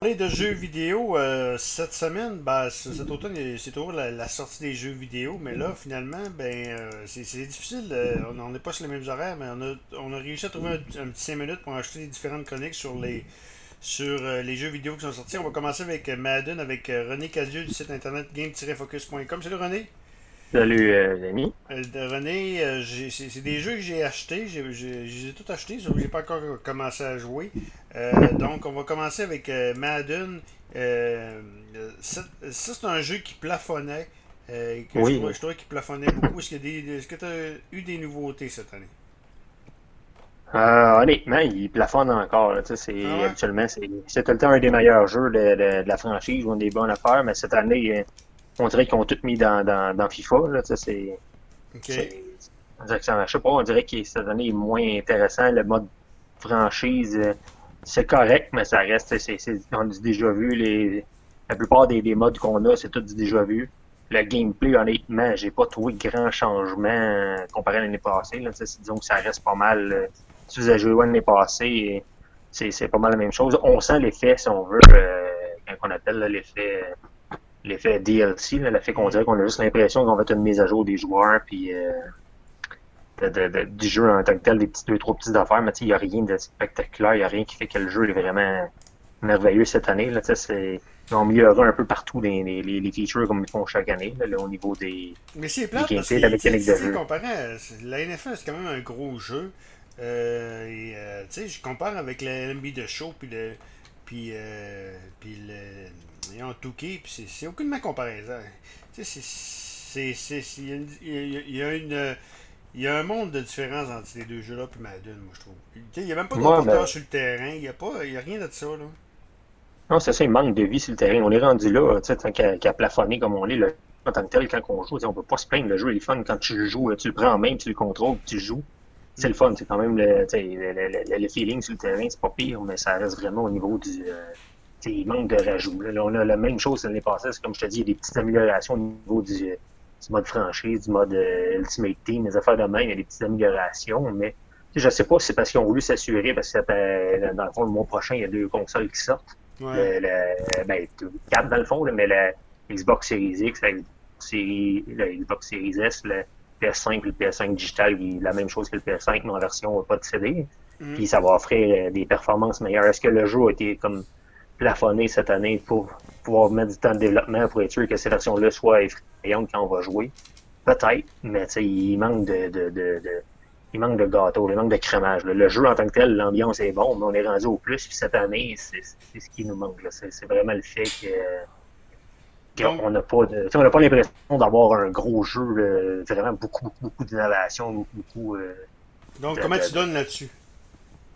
parler de jeux vidéo euh, cette semaine, ben, cet automne, c'est toujours la, la sortie des jeux vidéo, mais là, finalement, ben, euh, c'est difficile. euh, on n'est pas sur les mêmes horaires, mais on a, on a réussi à trouver un, un petit 5 minutes pour acheter différentes chroniques sur les, sur les jeux vidéo qui sont sortis. On va commencer avec Madden, avec René Cadieux du site internet game-focus.com. Salut René. Salut, euh, les amis. Euh, René, euh, c'est des jeux que j'ai achetés. J'ai- j'ai- Je les ai tous achetés, sauf que j'ai pas encore commencé à jouer. Euh, donc, on va commencer avec euh, Madden. Euh, ça, c'est un jeu qui plafonnait. que Oui. je, trouvais qu'il plafonnait beaucoup. Est-ce que tu as eu des nouveautés cette année? Honnêtement, il plafonne encore. là, c'est, Ah ouais? Habituellement, c'est, c'est tout le temps un des meilleurs jeux de, de- de la franchise ou une des bonnes affaires, mais cette année, on dirait qu'ils ont tout mis dans, dans, dans FIFA. Là, c'est, Ok. c'est- on dirait que ça, je sais pas, on dirait que cette année est moins intéressant. Le mode franchise, c'est correct, mais ça reste, on du déjà vu. Les, la plupart des, des modes qu'on a, c'est tout du déjà vu. Le gameplay, honnêtement, j'ai pas trouvé de grands changements euh, comparé à l'année passée. Disons que ça reste pas mal. euh, si vous avez joué l'année passée, c'est, pas mal la même chose. On sent l'effet, si on veut, euh, qu'on appelle l'effet l'effet DLC, l'effet qu'on dirait qu'on a juste l'impression qu'on va être une mise à jour des joueurs, de- de- de- du jeu en tant que tel, des petits deux, trois petites affaires, mais il n'y a rien de spectaculaire, il n'y a rien qui fait que le jeu est vraiment merveilleux cette année. Là, c'est, ils ont amélioré un peu partout les, les, les features comme ils font chaque année, là, là, au niveau des. Mais c'est plate parce que la mécanique de jeu. comparé à la NFL, c'est quand même un gros jeu. Euh, et, euh, tu sais, je compare avec le NBA de show puis le puis euh, puis le et en Touquet, puis c'est c'est aucunement comparaison. Tu sais, c'est y a une- il y a une il y a un monde de différence entre ces deux jeux-là puis Madden, moi je trouve. Il n'y a même pas de Ouais, ben- sur le terrain, il n'y a pas y a rien de ça là. Non, c'est ça, il manque de vie sur le terrain. On est rendu là, tu sais, tant qu'à plafonner comme on est, le, en tant que tel, quand on joue, on peut pas se plaindre. Le jeu est fun quand tu le joues, tu le prends en main, tu le contrôles, tu joues. C'est le fun, c'est quand même le, le, le, le- feeling sur le terrain, c'est pas pire, mais ça reste vraiment au niveau du. euh, il manque de rajout. Là, on a la même chose l'année passée, c'est comme je te dis, il y a des petites améliorations au niveau du, du mode franchise, du mode euh, Ultimate Team, les affaires de même, il y a des petites améliorations, mais je sais pas si c'est parce qu'ils ont voulu s'assurer, parce que fait- dans le fond, le mois prochain, il y a deux consoles qui sortent. Ouais. Le, le- ben, quatre dans le fond, là, mais la Xbox Series X, la Xbox Series, la Xbox Series S, le PS5 et le PS5 digital, il la même chose que le PS5, mais en version pas de CD. Mm. Puis ça va offrir euh, des performances meilleures. Est-ce que le jeu a été comme plafonné cette année pour pouvoir mettre du temps de développement pour être sûr que ces versions-là soient effrayantes quand on va jouer? Peut-être, mais tu sais, il manque de, de, de, de- il manque de gâteau, il manque de crémage. là. Le jeu en tant que tel, l'ambiance est bon, mais on est rendu au plus. Puis cette année, c'est ce qui nous manque. C'est vraiment le fait que qu'on n'a pas de, on n'a pas l'impression d'avoir un gros jeu, là, vraiment beaucoup, beaucoup, beaucoup d'innovation, beaucoup, beaucoup euh, Donc de- comment de- tu donnes là-dessus?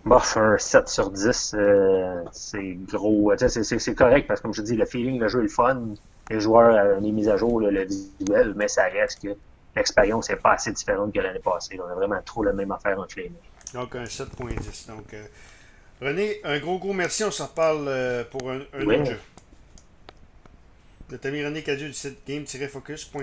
Bof, un 7 sur 10, euh, c'est gros. Sais, C'est correct parce que, comme je dis, le feeling, le jeu est le fun. Les joueurs, euh, les mises à jour, le, le visuel, mais ça reste que l'expérience n'est pas assez différente que l'année passée. On a vraiment trop la même affaire entre les mains. Donc un 7.10. Donc euh, René, un gros gros merci, on se reparle euh, pour un, autre jeu. De Tommy René Cadieux du site game-focus.com